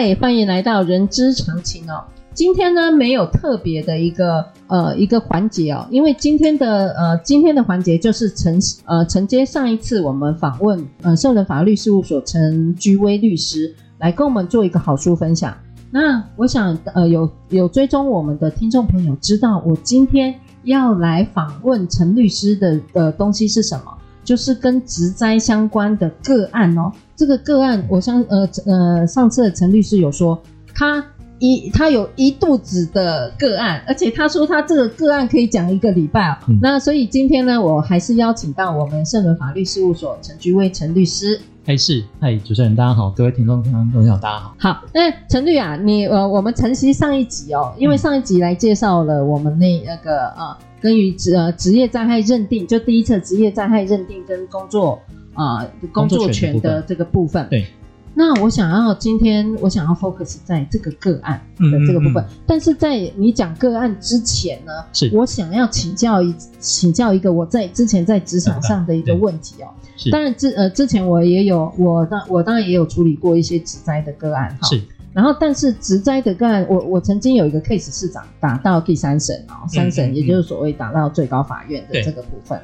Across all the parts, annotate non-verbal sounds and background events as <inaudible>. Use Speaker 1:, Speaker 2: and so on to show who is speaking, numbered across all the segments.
Speaker 1: 嗨，欢迎来到人之常情哦。今天呢，没有特别的一个呃一个环节哦，因为今天的呃今天的环节就是承呃承接上一次我们访问呃圣人法律事务所陈居威律师来跟我们做一个好书分享。那我想呃有有追踪我们的听众朋友知道，我今天要来访问陈律师的的东西是什么？就是跟植灾相关的个案哦。这个个案，我相呃呃，上次陈律师有说，他一他有一肚子的个案，而且他说他这个个案可以讲一个礼拜哦。嗯、那所以今天呢，我还是邀请到我们盛伦法律事务所陈菊威陈律师。
Speaker 2: 哎是，嗨，主持人大家好，各位听众朋友大家好。
Speaker 1: 好，那陈律啊，你呃，我们晨曦上一集哦，因为上一集来介绍了我们那那个呃，关于职呃职业灾害认定，就第一次职业灾害认定跟工作。啊、呃，工作权的这个部分。
Speaker 2: 对，
Speaker 1: 那我想要今天我想要 focus 在这个个案的这个部分，嗯。嗯嗯，但是在你讲个案之前呢，是。我想要请教一请教一个我在之前在职场上的一个问题哦。是，当然之呃之前我也有我当我当然也有处理过一些职灾的个案哈。是，然后但是职灾的个案，我我曾经有一个 case 市长打到第三审哦，三审也就是所谓打到最高法院的这个部分，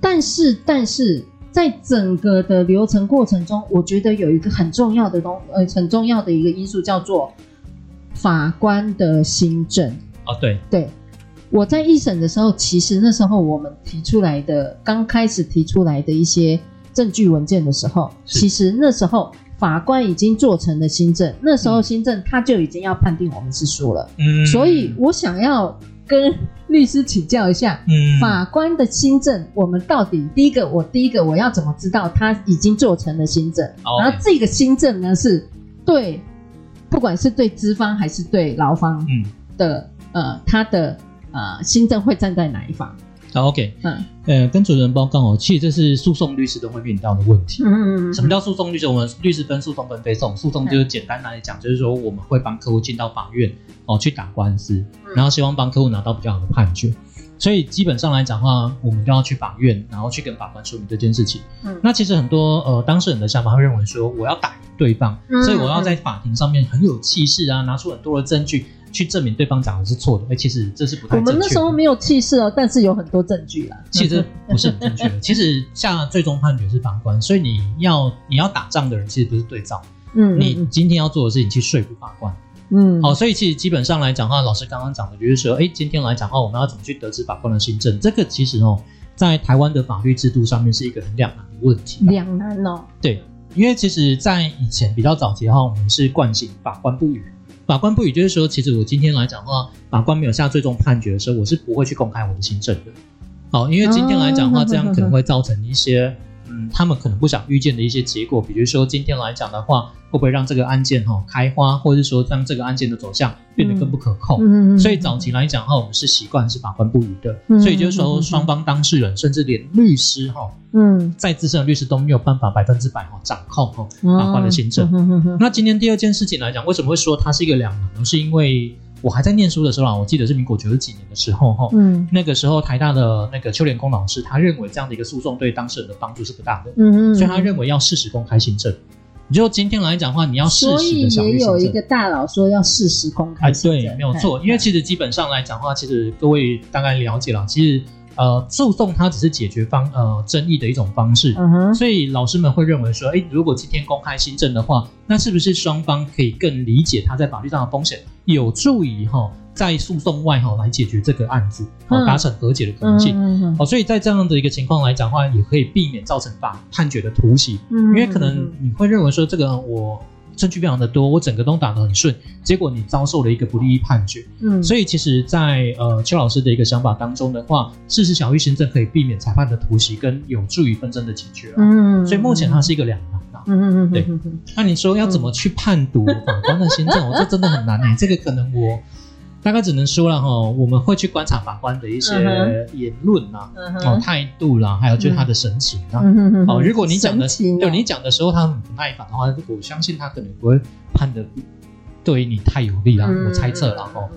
Speaker 1: 但是但是。在整个的流程过程中，我觉得有一个很重要的东，呃，很重要的一个因素叫做法官的新政。
Speaker 2: 哦，对
Speaker 1: 对，我在一审的时候，其实那时候我们提出来的，刚开始提出来的一些证据文件的时候，其实那时候法官已经做成了新政，那时候新政他就已经要判定我们是输了。嗯，所以我想要。跟律师请教一下，嗯，法官的新政，我们到底第一个，我第一个我要怎么知道他已经做成了新政？哦，然后这个新政呢，是对，不管是对资方还是对劳方嗯的，嗯，呃，他的呃新政会站在哪一方？
Speaker 2: 好，OK，嗯，呃，跟主持人报告哦，其实这是诉讼律师都会面临到的问题。嗯嗯嗯。什么叫诉讼律师？我们律师分诉讼跟非诉讼。诉讼就是简单来讲，就是说我们会帮客户进到法院哦去打官司，然后希望帮客户拿到比较好的判决。所以基本上来讲的话，我们都要去法院，然后去跟法官说明这件事情。嗯。那其实很多呃当事人的想法会认为说，我要打赢对方，所以我要在法庭上面很有气势啊，拿出很多的证据。去证明对方讲的是错的，哎，其实这是不太正确。我们那
Speaker 1: 时候没有气势哦，但是有很多证据啦。
Speaker 2: 其实不是很正确的。<laughs> 其实下最终判决是法官，所以你要你要打仗的人其实不是对照。嗯，你今天要做的事情去说服法官。嗯，好，所以其实基本上来讲的话，老师刚刚讲的就是说，哎，今天来讲的话，我们要怎么去得知法官的心证？这个其实哦，在台湾的法律制度上面是一个很两难的问题。
Speaker 1: 两难哦。
Speaker 2: 对，因为其实，在以前比较早期的话，我们是惯性法官不语。法官不予，就是说，其实我今天来讲的话，法官没有下最终判决的时候，我是不会去公开我的行政的。好，因为今天来讲的话，这样可能会造成一些。嗯，他们可能不想预见的一些结果，比如说今天来讲的话，会不会让这个案件哈、哦、开花，或者是说让这个案件的走向变得更不可控？嗯嗯。所以早期来讲的话，我们是习惯是法官不语的，嗯、所以就是说双方当事人，甚至连律师哈，嗯，再资深的律师都没有办法百分之百哈掌控哈法官的行政。嗯、那今天第二件事情来讲，为什么会说它是一个两难呢？是因为。我还在念书的时候啊，我记得是民国九十几年的时候哈，嗯，那个时候台大的那个邱连功老师，他认为这样的一个诉讼对当事人的帮助是不大的，嗯，嗯，所以他认为要适时公开行政。你就今天来讲的话，你要适时的。所以也
Speaker 1: 有一个大佬说要适时公开行政。
Speaker 2: 哎，对，没有错，因为其实基本上来讲的话，其实各位大概了解了，其实。呃，诉讼它只是解决方呃争议的一种方式，嗯哼，所以老师们会认为说，诶，如果今天公开新证的话，那是不是双方可以更理解他在法律上的风险，有助于哈、哦、在诉讼外哈、哦、来解决这个案子，好、哦、达成和解的可能性，嗯嗯、哦，所以在这样的一个情况来讲的话，也可以避免造成法判决的突袭，嗯，因为可能你会认为说这个我。证据非常的多，我整个都打得很顺，结果你遭受了一个不利于判决。嗯，所以其实在，在呃邱老师的一个想法当中的话，事实小于行政可以避免裁判的突袭，跟有助于纷争的解决。嗯，所以目前它是一个两难啊。嗯嗯嗯，对。那你说要怎么去判读法官的行政？我这真的很难诶，这个可能我。大概只能说了哈，我们会去观察法官的一些言论啦，哦态度啦，还有就是他的神情啊。哦，如果你讲的，对你讲的时候他很不耐烦的话，我相信他可能不会判的对你太有利啦。我猜测了哈。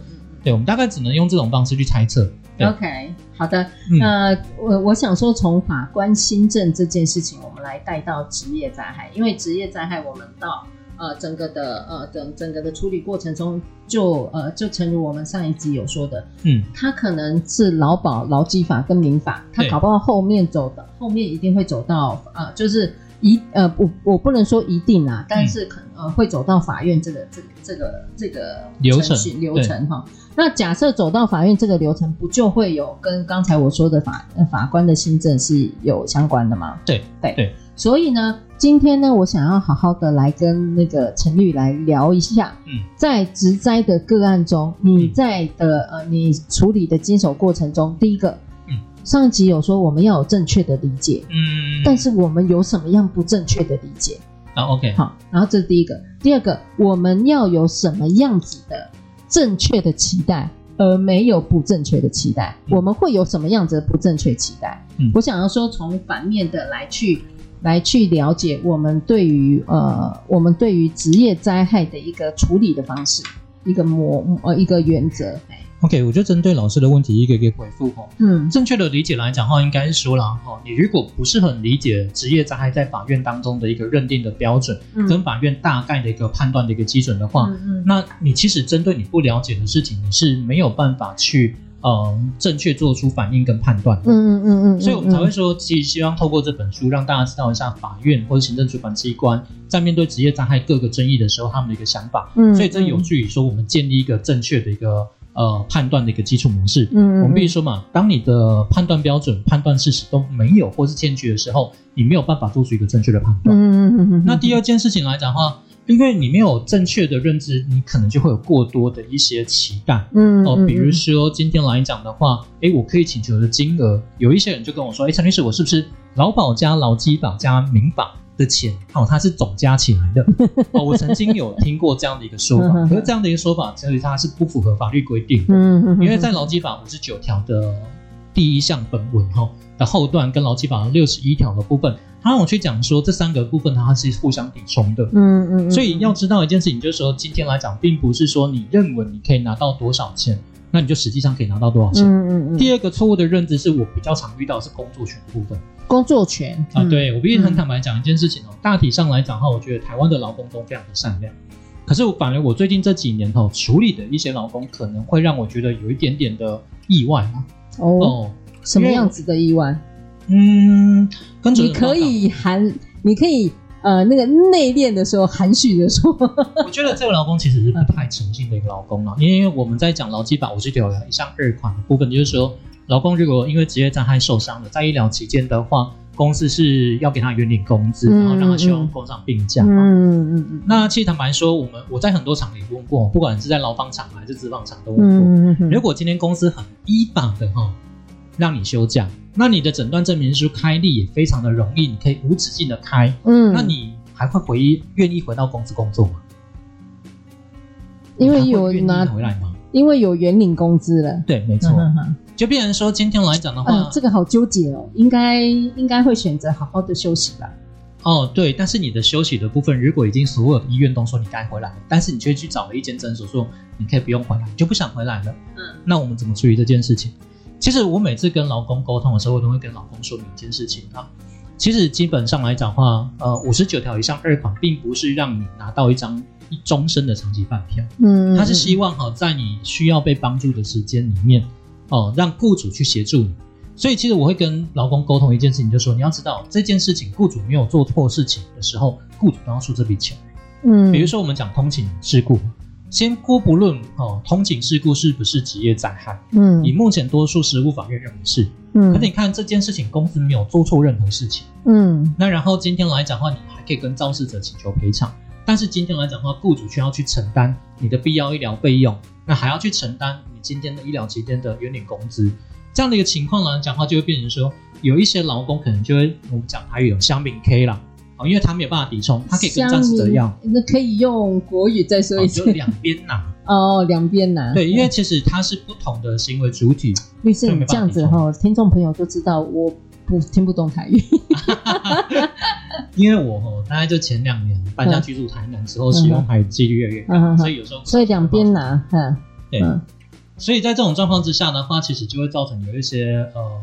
Speaker 2: 对，我们大概只能用这种方式去猜测。
Speaker 1: OK，好的。那我我想说，从法官新政这件事情，我们来带到职业灾害，因为职业灾害我们到。呃，整个的呃，整整个的处理过程中就，就呃，就诚如我们上一集有说的，嗯，他可能是劳保、劳基法跟民法，他搞不好后面走的后面一定会走到呃，就是一呃，我我不能说一定啊，但是可能、嗯、呃会走到法院这个这个这个这个
Speaker 2: 流程
Speaker 1: 流程哈。那假设走到法院这个流程，不就会有跟刚才我说的法法官的新政是有相关的吗？
Speaker 2: 对对对，
Speaker 1: 所以呢。今天呢，我想要好好的来跟那个陈律来聊一下。嗯，在植灾的个案中，你在的呃，你处理的经手过程中，第一个，嗯，上一集有说我们要有正确的理解，嗯，但是我们有什么样不正确的理解？
Speaker 2: 啊，OK，
Speaker 1: 好，然后这是第一个，第二个，我们要有什么样子的正确的期待，而没有不正确的期待？我们会有什么样子的不正确期待？嗯，我想要说从反面的来去。来去了解我们对于呃，我们对于职业灾害的一个处理的方式，一个模呃一个原则。
Speaker 2: OK，我就针对老师的问题一个一个回复哈。嗯，正确的理解来讲的话，应该是说了哈，你如果不是很理解职业灾害在法院当中的一个认定的标准，嗯、跟法院大概的一个判断的一个基准的话，嗯嗯，那你其实针对你不了解的事情，你是没有办法去。嗯，正确做出反应跟判断。嗯嗯嗯嗯，所以我们才会说，其实希望透过这本书，让大家知道一下法院或者行政主管机关在面对职业灾害各个争议的时候，他们的一个想法。嗯，所以这有助于说我们建立一个正确的一个呃判断的一个基础模式。嗯，我们必须说嘛，当你的判断标准、判断事实都没有或是欠缺的时候，你没有办法做出一个正确的判断。嗯嗯嗯嗯。那第二件事情来讲的话。因为你没有正确的认知，你可能就会有过多的一些期待，嗯哦，比如说今天来讲的话，哎，我可以请求的金额，有一些人就跟我说，哎，陈律师，我是不是劳保加劳基法加民法的钱，哦，它是总加起来的？<laughs> 哦，我曾经有听过这样的一个说法，可是这样的一个说法，其实它是不符合法律规定的，嗯，因为在劳基法五十九条的第一项本文哈的后段，跟劳基法六十一条的部分。他让我去讲说，这三个部分它是互相抵充的，嗯嗯，所以要知道一件事情，就是说今天来讲，并不是说你认为你可以拿到多少钱，那你就实际上可以拿到多少钱。嗯嗯嗯。第二个错误的认知是我比较常遇到的是工作权的部分。
Speaker 1: 工作权
Speaker 2: 啊，对，我必须很坦白讲一件事情哦，大体上来讲的话，我觉得台湾的劳工都非常的善良，可是我反而我最近这几年哈处理的一些劳工，可能会让我觉得有一点点的意外啊。
Speaker 1: 哦，什么样子的意外？
Speaker 2: 嗯，跟
Speaker 1: 你可以含，你可以呃，那个内敛的时候含蓄的说。<laughs>
Speaker 2: 我觉得这个劳工其实是不太诚信的一个劳工了，因为我们在讲劳基法五十条一项二款的部分，就是说，劳工如果因为职业灾害受伤了，在医疗期间的话，公司是要给他原领工资，然后让他休养工伤病假。嗯嗯嗯。那其实坦白说，我们我在很多厂里问过，不管是在劳方厂还是资方厂都问过。嗯嗯嗯。如果今天公司很依法的哈，让你休假。那你的诊断证明书开立也非常的容易，你可以无止境的开。嗯，那你还会回愿意回到公司工作吗？
Speaker 1: 因为有拿回来吗？因为有原领工资了。
Speaker 2: 对，没错。嗯、哼就变成说，今天来讲的话、嗯，
Speaker 1: 这个好纠结哦。应该应该会选择好好的休息吧。
Speaker 2: 哦，对。但是你的休息的部分，如果已经所有的医院都说你该回来，但是你却去找了一间诊所说你可以不用回来，你就不想回来了。嗯，那我们怎么处理这件事情？其实我每次跟劳工沟通的时候，我都会跟劳工说明一件事情啊。其实基本上来讲的话，呃，五十九条以上二款，并不是让你拿到一张一终身的长期饭票，嗯，他是希望哈，在你需要被帮助的时间里面，哦，让雇主去协助你。所以其实我会跟劳工沟通一件事情，就是说你要知道这件事情，雇主没有做错事情的时候，雇主都要出这笔钱。嗯，比如说我们讲通勤事故。先姑不论哦，通勤事故是不是职业灾害？嗯，以目前多数实务法院认为是。嗯，可你看这件事情，公司没有做错任何事情。嗯，那然后今天来讲的话，你还可以跟肇事者请求赔偿。但是今天来讲的话，雇主却要去承担你的必要医疗费用，那还要去承担你今天的医疗期间的原领工资，这样的一个情况来讲的话，就会变成说，有一些劳工可能就会我们讲台语有乡民 K 啦，啊，因为他没有办法抵充，他可以跟战士一样，
Speaker 1: 那可以用国语再说一次，
Speaker 2: 就两边拿。<laughs>
Speaker 1: 哦，两边拿，
Speaker 2: 对，因为其实它是不同的行为主体，
Speaker 1: 律师你这样子哈，听众朋友就知道我。不听不懂台语，<laughs>
Speaker 2: 因为我哦，大概就前两年搬家居住台南之后，使用台语几率越来越高，嗯、所以有时候
Speaker 1: 所以两边拿，嗯，
Speaker 2: 对，嗯、所以在这种状况之下的话，其实就会造成有一些呃，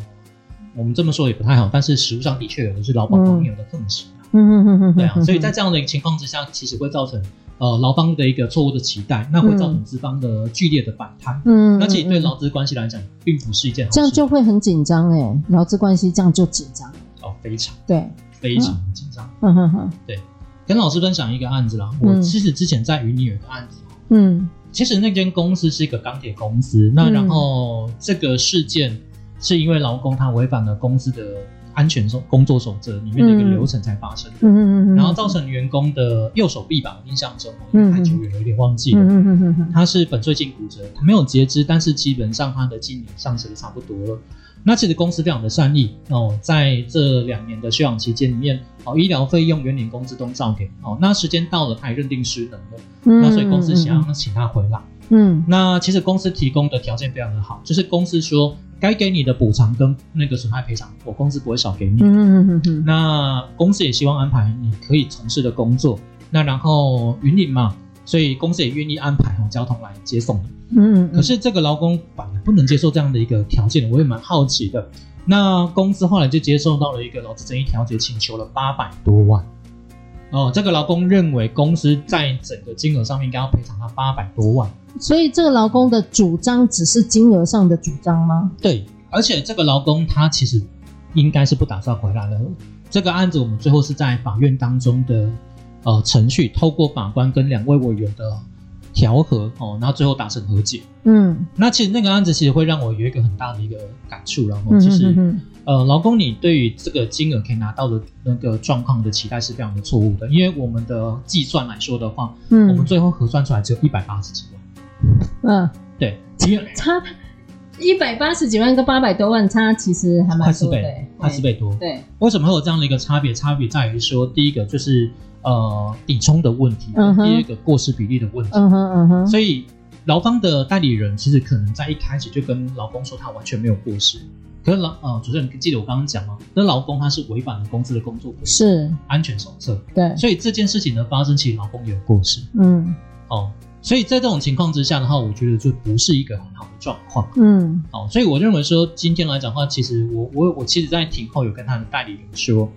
Speaker 2: 我们这么说也不太好，但是实务上的确有的是劳保朋友的奉行，嗯嗯嗯嗯，对啊，所以在这样的一个情况之下，其实会造成。呃，劳方的一个错误的期待，那会造成资方的剧烈的反弹。嗯，那其实对劳资关系来讲，并不是一件好事。
Speaker 1: 这样就会很紧张哎，劳资关系这样就紧张。
Speaker 2: 哦，非常
Speaker 1: 对，
Speaker 2: 非常紧张。嗯哼哼，对，跟老师分享一个案子啦。我其实之前在云里有一个案子。嗯，其实那间公司是一个钢铁公司，那然后这个事件是因为劳工他违反了公司的。安全守工作守则里面的一个流程才发生的，嗯嗯嗯，然后造成员工的右手臂吧，印象中因为太久远有点忘记了，嗯嗯嗯，他是粉碎性骨折，他没有截肢，但是基本上他的机能丧失的差不多了。那其实公司非常的善意哦，在这两年的休养期间里面，哦，医疗费用、原领工资都照给哦。那时间到了，他也认定失能了，嗯，那所以公司想要请他回来，嗯，那其实公司提供的条件非常的好，就是公司说。该给你的补偿跟那个损害赔偿，我公司不会少给你。嗯嗯嗯嗯。那公司也希望安排你可以从事的工作，那然后云林嘛，所以公司也愿意安排交通来接送你。嗯嗯。可是这个劳工反而不能接受这样的一个条件，我也蛮好奇的。那公司后来就接受到了一个劳资争议调解请求了八百多万。哦，这个劳工认为公司在整个金额上面应该要赔偿他八百多万。
Speaker 1: 所以这个劳工的主张只是金额上的主张吗？
Speaker 2: 对，而且这个劳工他其实应该是不打算回来了。这个案子我们最后是在法院当中的呃程序，透过法官跟两位委员的调和哦，然后最后达成和解。嗯，那其实那个案子其实会让我有一个很大的一个感触，然后其实、呃，劳工你对于这个金额可以拿到的那个状况的期待是非常的错误的，因为我们的计算来说的话，嗯，我们最后核算出来只有一百八十几万。嗯，对，
Speaker 1: 差一百八十几万跟八百多万差，其实还蛮多的，快四
Speaker 2: 倍，快四倍多。对，为什么会有这样的一个差别？差别在于说，第一个就是呃抵充的问题，嗯、第二个过失比例的问题。嗯哼嗯哼。所以劳方的代理人其实可能在一开始就跟劳工说他完全没有过失，可是劳呃主持人记得我刚刚讲吗？那劳工他是违反了公司的工作是安全手册。对，所以这件事情的发生，其实劳工也有过失。嗯，哦。所以在这种情况之下的话，我觉得就不是一个很好的状况。嗯，好，所以我认为说今天来讲的话，其实我我我其实，在庭后有跟他的代理人说，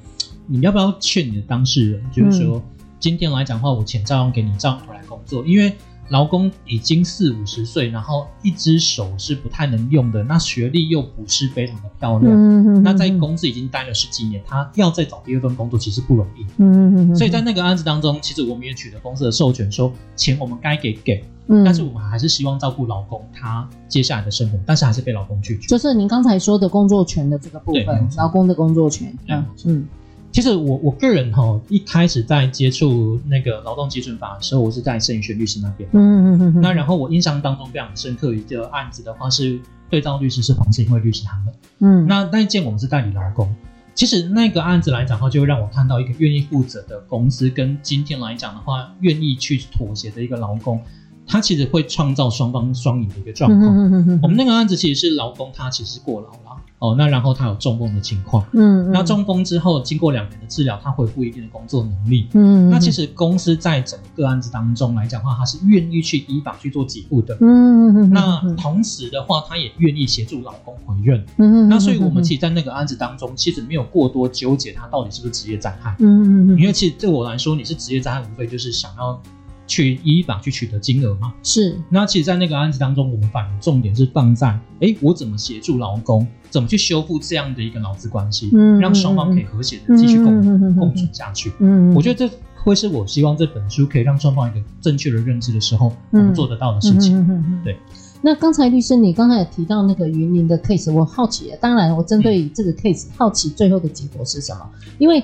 Speaker 2: 你要不要劝你的当事人，就是说今天来讲的话，我钱照样给你照样回来工作，因为。劳工已经四五十岁，然后一只手是不太能用的，那学历又不是非常的漂亮，嗯、哼哼那在公司已经待了十几年，他要再找第二份工作其实不容易。嗯、哼哼所以在那个案子当中，其实我们也取得公司的授权，说钱我们该给给，嗯、但是我们还是希望照顾老公他接下来的生活，但是还是被老公拒绝。
Speaker 1: 就是您刚才说的工作权的这个部分，劳工的工作权。嗯嗯。
Speaker 2: 其实我我个人哈，一开始在接触那个劳动基准法的时候，我是在盛宇轩律师那边。嗯嗯嗯。那然后我印象当中非常深刻一个案子的话，是对照律师是黄信惠律师他们。嗯。那那一件我们是代理劳工。其实那个案子来讲的话，就会让我看到一个愿意负责的公司，跟今天来讲的话，愿意去妥协的一个劳工。他其实会创造双方双赢的一个状况。嗯、哼哼我们那个案子其实是劳工，他其实是过劳了哦。那然后他有中风的情况。嗯，嗯。那中风之后，经过两年的治疗，他恢复一定的工作能力。嗯，嗯。那其实公司在整个案子当中来讲的话，他是愿意去依法去做给付的。嗯嗯。那同时的话，他也愿意协助劳工回任。嗯嗯。那所以我们其实，在那个案子当中，其实没有过多纠结他到底是不是职业灾害。嗯嗯嗯。因为其实对我来说，你是职业灾害，无非就是想要。去依法去取得金额吗？是。那其实，在那个案子当中，我们反而重点是放在，哎，我怎么协助劳工，怎么去修复这样的一个劳资关系，嗯，让双方可以和谐的继续共、嗯、共存下去。嗯，我觉得这会是我希望这本书可以让双方一个正确的认知的时候，我们做得到的事情。嗯对。
Speaker 1: 那刚才律师，你刚才也提到那个云林的 case，我好奇，当然，我针对这个 case、嗯、好奇最后的结果是什么？因为。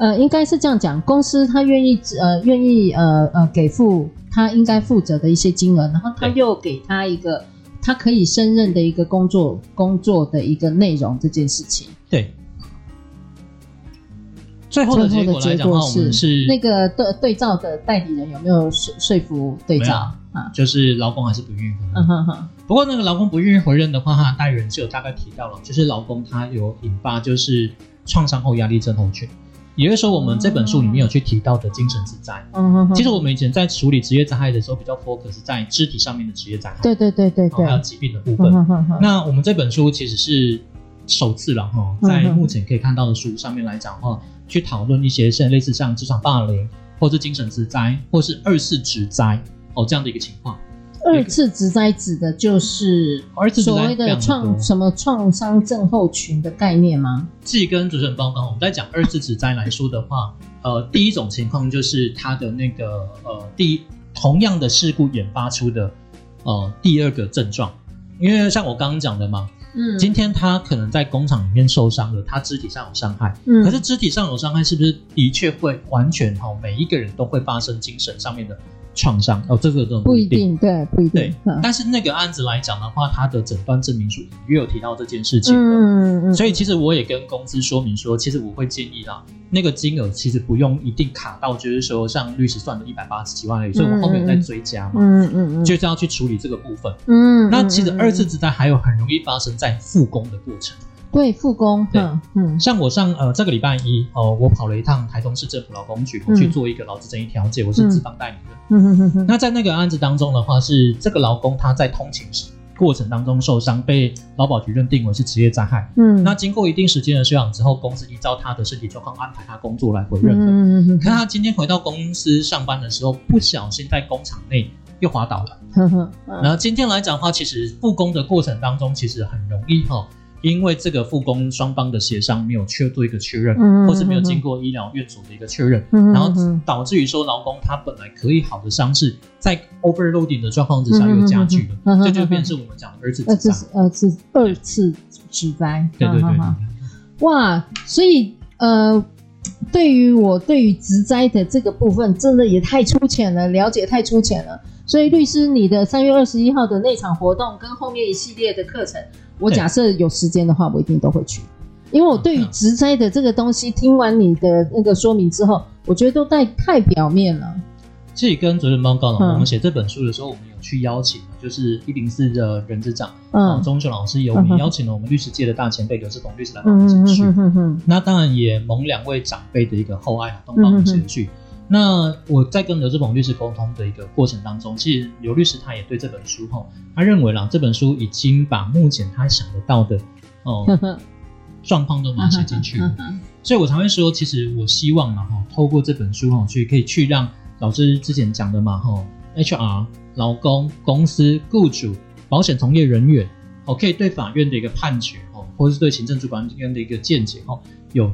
Speaker 1: 呃，应该是这样讲，公司他愿意呃愿意呃呃给付他应该负责的一些金额，然后他又给他一个他可以胜任的一个工作工作的一个内容这件事情。
Speaker 2: 对。最后的结果来讲的话，我们是
Speaker 1: 那个对对照的代理人有没有说说服对照啊？
Speaker 2: 就是劳工还是不愿意回认。
Speaker 1: 嗯哼哼。
Speaker 2: 不过那个劳工不愿意回认的话，他的代理人是有大概提到了，就是劳工他有引发就是创伤后压力症候群，也就是说我们这本书里面有去提到的精神之灾。嗯哼哼。其实我们以前在处理职业灾害的时候，比较 focus 在肢体上面的职业灾害。
Speaker 1: 对对对对对。
Speaker 2: 还有疾病的部分。那我们这本书其实是首次了哈，在目前可以看到的书上面来讲的话。去讨论一些现在类似像职场霸凌，或是精神之灾，或是二次职灾哦这样的一个情况。
Speaker 1: 二次植灾指的就是所谓的创什么创伤症候群的概念吗？
Speaker 2: 既跟主持人报告，我们在讲二次植灾来说的话，呃，第一种情况就是他的那个呃，第一同样的事故引发出的呃第二个症状，因为像我刚刚讲的嘛。嗯，今天他可能在工厂里面受伤了，他肢体上有伤害。嗯，可是肢体上有伤害，是不是的确会完全哈？每一个人都会发生精神上面的创伤？哦，这个都
Speaker 1: 不一定，对，不一定。
Speaker 2: 对，嗯，但是那个案子来讲的话，他的诊断证明书也有提到这件事情。嗯嗯。所以其实我也跟公司说明说，其实我会建议啦，那个金额其实不用一定卡到，就是说像律师算的一百八十几万而已。所以我们后面有在追加嘛。嗯嗯嗯。就是要去处理这个部分。嗯。那其实二次之灾还有很容易发生在复工的过程。
Speaker 1: 对，复工。对，嗯。
Speaker 2: 像我上呃这个礼拜一哦，我跑了一趟台东市政府劳工局，我去做一个劳资争议调解，我是资方代理人。嗯哼哼哼。那在那个案子当中的话，是这个劳工他在通勤时过程当中受伤，被劳保局认定为是职业灾害。嗯。那经过一定时间的休养之后，公司依照他的身体状况安排他工作来回认的。嗯嗯。看他今天回到公司上班的时候，不小心在工厂内又滑倒了。然后今天来讲的话，其实复工的过程当中，其实很容易哈。因为这个复工双方的协商没有确做一个确认，嗯、或是没有经过医疗院所的一个确认，嗯、然后导致于说劳工他本来可以好的伤势，在 overloading 的状况之下又加剧了，这、嗯、就，就变成我们讲的二次职灾。
Speaker 1: 二次二次职灾。
Speaker 2: 对对对，对。
Speaker 1: 哇，所以呃，对于我对于职灾的这个部分，真的也太粗浅了，了解太粗浅了。所以律师，你的三月二十一号的那场活动跟后面一系列的课程。我假设有时间的话，我一定都会去，因为我对于职灾的这个东西，听完你的那个说明之后，我觉得都太太表面了。
Speaker 2: 自己跟主任报告了，我们写这本书的时候，我们有去邀请，就是一零四的人资长，嗯，钟秀老师，有我们邀请了我们律师界的大前辈刘志鹏律师来帮我们写序。那当然也蒙两位长辈的一个厚爱，都帮我们写序。那我在跟刘志鹏律师沟通的一个过程当中，其实刘律师他也对这本书哈，他认为啦，这本书已经把目前他想得到的哦 <laughs> 状况都描写进去了，<laughs> 所以我才会说，其实我希望嘛哈，透过这本书哈，去可以去让老师之前讲的嘛哈，HR、劳工、公司、雇主、保险从业人员，哦，可以对法院的一个判决哦，或者是对行政主管机关的一个见解哦，有。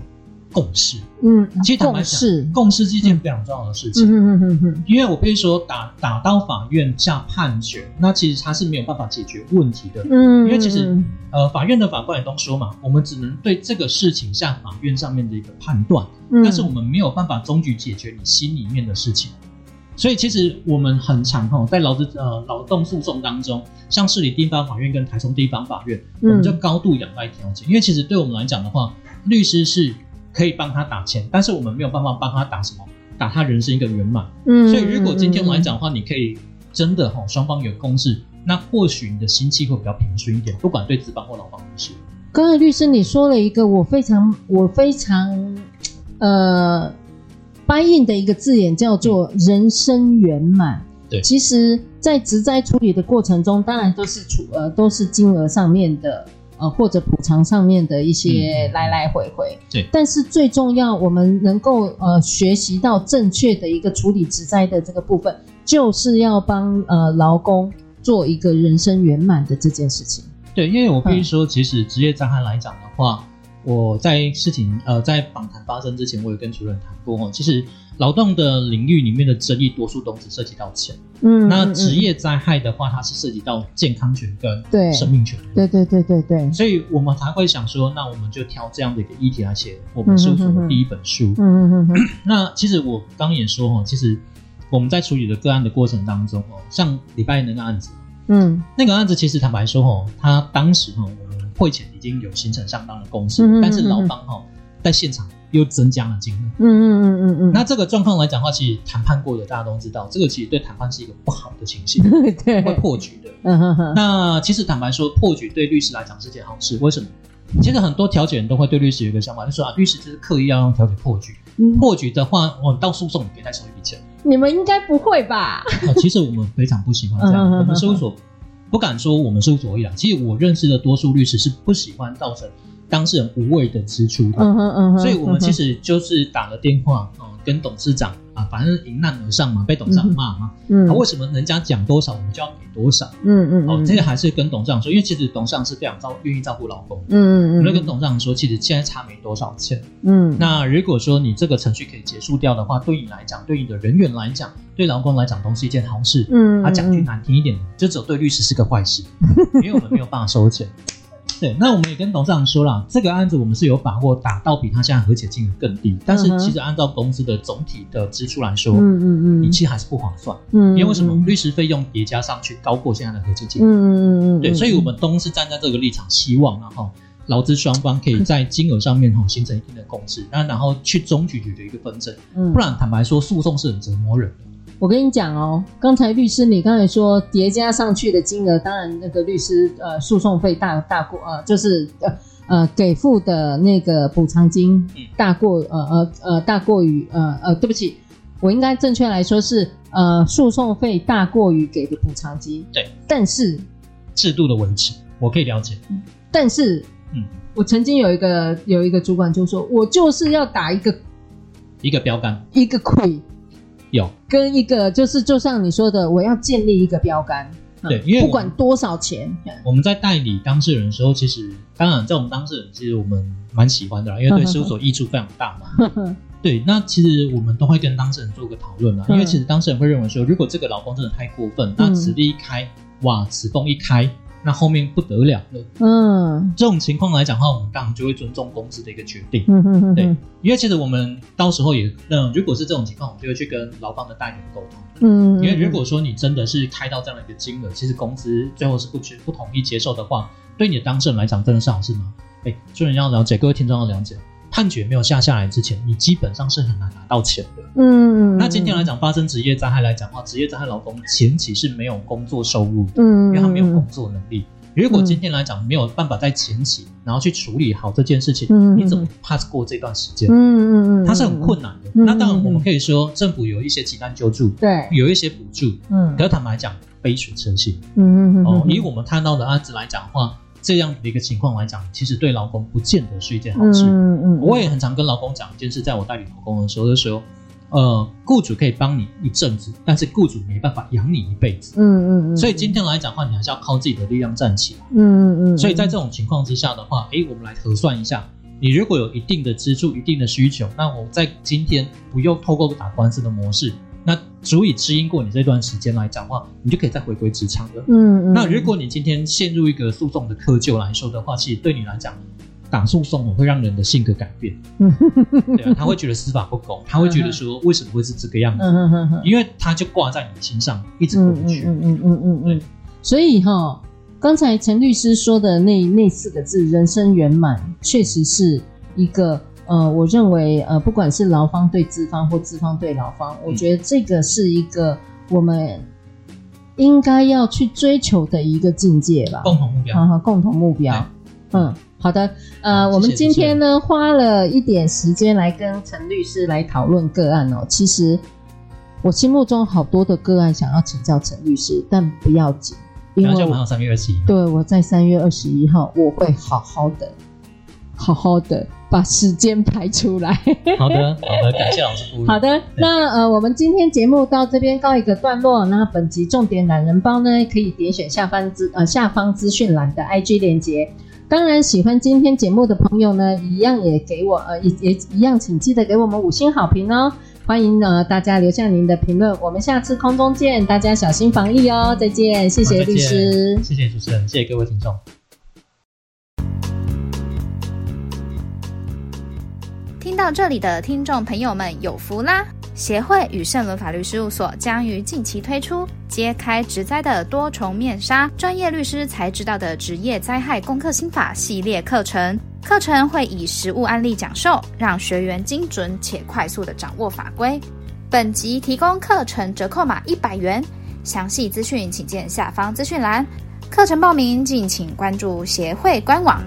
Speaker 2: 共识，嗯，其实坦白讲，共识是一件非常重要的事情。嗯嗯嗯嗯，因为我可以说打打到法院下判决，那其实他是没有办法解决问题的。嗯，因为其实呃，法院的法官也都说嘛，我们只能对这个事情下法院上面的一个判断，但是我们没有办法终局解决你心里面的事情。所以其实我们很常哈，在劳资呃劳动诉讼当中，像市里地方法院跟台中地方法院，我们就高度仰赖调解，因为其实对我们来讲的话，律师是。可以帮他打钱，但是我们没有办法帮他打什么，打他人生一个圆满。嗯，所以如果今天来讲的话，你可以真的哈，双方有共识，那或许你的心气会比较平顺一点，不管对资方或劳方都是。
Speaker 1: 刚才律师你说了一个我非常我非常呃 buy in 的一个字眼，叫做人生圆满。
Speaker 2: 对，
Speaker 1: 其实，在职灾处理的过程中，当然都是处呃都是金额上面的。呃，或者补偿上面的一些来来回回，
Speaker 2: 对、嗯。
Speaker 1: 但是最重要，我们能够呃学习到正确的一个处理职灾的这个部分，就是要帮呃劳工做一个人生圆满的这件事情。
Speaker 2: 对，因为我必须说，其实职业灾害来讲的话，嗯、我在事情呃在访谈发生之前，我有跟主任谈过哦。其实劳动的领域里面的争议，多数都只涉及到钱。
Speaker 1: 嗯，
Speaker 2: 那职业灾害的话，它是涉及到健康权跟
Speaker 1: 对
Speaker 2: 生命权。
Speaker 1: 对对对对对。
Speaker 2: 所以我们才会想说，那我们就挑这样的一个议题来写我们事务所的第一本书。
Speaker 1: 嗯嗯嗯嗯。<clears throat>
Speaker 2: 那其实我刚也说哈，其实我们在处理的个案的过程当中哦，像礼拜那个案子，
Speaker 1: 嗯，
Speaker 2: 那个案子其实坦白说哦，他当时哈，我们会前已经有形成相当的共识，但是劳方哈在现场。又增加了金额，
Speaker 1: 嗯嗯嗯嗯嗯。
Speaker 2: 那这个状况来讲的话，其实谈判过的大家都知道，这个其实对谈判是一个不好的情形，<laughs>
Speaker 1: 对，
Speaker 2: 会破局的。
Speaker 1: 嗯哼哼。
Speaker 2: 那其实坦白说，破局对律师来讲是件好事。为什么？其实很多调解人都会对律师有一个想法，就说啊，律师就是刻意要用调解破局。破局的话，我们到诉讼你可以再收一笔钱。
Speaker 1: 你们应该不会吧？<laughs>
Speaker 2: 其实我们非常不喜欢这样。我们事务所不敢说我们事务所一样。其实我认识的多数律师是不喜欢造成。当事人无谓的支出，
Speaker 1: 嗯哼嗯哼，
Speaker 2: 所以我们其实就是打了电话，嗯，跟董事长啊，反正迎难而上嘛，被董事长骂嘛，嗯，为什么人家讲多少，我们就要给多少？嗯嗯，哦，这个还是跟董事长说，因为其实董事长是非常照愿意照顾老公，嗯嗯嗯，我们跟董事长说，其实现在差没多少钱，嗯，那如果说你这个程序可以结束掉的话，对你来讲，对你的人员来讲，对劳工来讲，都是一件好事，嗯，他讲句难听一点，就只有对律师是个坏事，因为我们没有办法收钱。对，那我们也跟董事长说了，这个案子我们是有把握打到比他现在和解金额更低，但是其实按照公司的总体的支出来说，嗯嗯嗯，你其实还是不划算，嗯，因为为什么律师费用叠加上去高过现在的和解金额，嗯嗯嗯，对，所以我们都是站在这个立场，希望然后劳资双方可以在金额上面哈形成一定的共识，那然后去终局的一个纷争，嗯，不然坦白说，诉讼是很折磨人的。
Speaker 1: 我跟你讲哦，刚才律师你刚才说叠加上去的金额，当然那个律师呃诉讼费大大过呃就是呃呃给付的那个补偿金大过呃呃呃大过于呃呃对不起，我应该正确来说是呃诉讼费大过于给的补偿金。
Speaker 2: 对，
Speaker 1: 但是
Speaker 2: 制度的维持我可以了解，
Speaker 1: 但是嗯，我曾经有一个有一个主管就说，我就是要打一个
Speaker 2: 一个标杆。
Speaker 1: 一个亏。
Speaker 2: 有
Speaker 1: 跟一个就是，就像你说的，我要建立一个标杆，
Speaker 2: 对，因为
Speaker 1: 不管多少钱，
Speaker 2: 我们在代理当事人的时候，其实当然在我们当事人，其实我们蛮喜欢的啦，因为对 <laughs> 事务所益处非常大嘛。<laughs> 对，那其实我们都会跟当事人做个讨论啦，因为其实当事人会认为说，如果这个劳工真的太过分，那此地一开，哇，此洞一开。那后面不得了了，嗯，这种情况来讲的话，我们当然就会尊重公司的一个决定，嗯嗯嗯，对，因为其实我们到时候也，那，如果是这种情况，我们就会去跟劳方的代理人沟通，嗯，因为如果说你真的是开到这样的一个金额，其实公司最后是不不同意接受的话，对你的当事人来讲真的是好事吗？哎，所以你要了解，各位听众要了解。判决没有下下来之前，你基本上是很难拿到钱的。嗯，那今天来讲，发生职业灾害来讲的话，职业灾害劳工前期是没有工作收入的，嗯，因为他没有工作能力。如果今天来讲没有办法在前期，然后去处理好这件事情，嗯，你怎么 pass 过这段时间？嗯嗯嗯，它是很困难的。那当然，我们可以说政府有一些急难救助，对，有一些补助，嗯，可是坦白讲，杯水车薪。嗯嗯嗯。哦，以我们看到的案子来讲的话。这样的一个情况来讲，其实对劳工不见得是一件好事。嗯嗯，我也很常跟劳工讲一件事，在我代理劳工的时候的时候，呃，雇主可以帮你一阵子，但是雇主没办法养你一辈子。嗯嗯嗯。所以今天来讲的话，你还是要靠自己的力量站起来。嗯嗯嗯。所以在这种情况之下的话，诶，我们来核算一下，你如果有一定的支出、一定的需求，那我在今天不用透过打官司的模式。那足以支撑过你这段时间来讲的话，你就可以再回归职场了。嗯嗯。那如果你今天陷入一个诉讼的窠臼来说的话，其实对你来讲，打诉讼会让人的性格改变。<laughs> 嗯对啊，他会觉得司法不公，他会觉得说为什么会是这个样子？嗯嗯嗯。因为他就挂在你心上，一直过不去。嗯嗯嗯嗯嗯。
Speaker 1: 所以哈，刚才陈律师说的那那四个字“人生圆满”，确实是一个。呃，我认为，呃，不管是劳方对资方或资方对劳方，嗯，我觉得这个是一个我们应该要去追求的一个境界吧。
Speaker 2: 共同目标，
Speaker 1: 好好，共同目标。嗯，好的。呃，我们今天呢，花了一点时间来跟陈律师来讨论个案哦。其实我心目中好多的个案想要请教陈律师，但不要紧，因为我
Speaker 2: 三月二十一，
Speaker 1: 对，我在三月二十一号我会好好的。好好的把时间排出来。<laughs>
Speaker 2: 好的，好的，感谢老师鼓励。<laughs>
Speaker 1: 好的，那呃，我们今天节目到这边告一个段落。那本集重点懒人包呢，可以点选下方资呃下方资讯栏的 IG 链接。当然，喜欢今天节目的朋友呢，一样也给我呃也也一样，请记得给我们五星好评哦。欢迎呃大家留下您的评论，我们下次空中见，大家小心防疫哦，再见，谢谢律师，
Speaker 2: 谢谢主持人，谢谢各位听众。
Speaker 3: 听到这里的听众朋友们有福啦！协会与圣伦法律事务所将于近期推出揭开职灾的多重面纱，专业律师才知道的职业灾害攻克心法系列课程。课程会以实务案例讲授，让学员精准且快速地掌握法规。本集提供课程折扣码一百元，详细资讯请见下方资讯栏。课程报名敬请关注协会官网。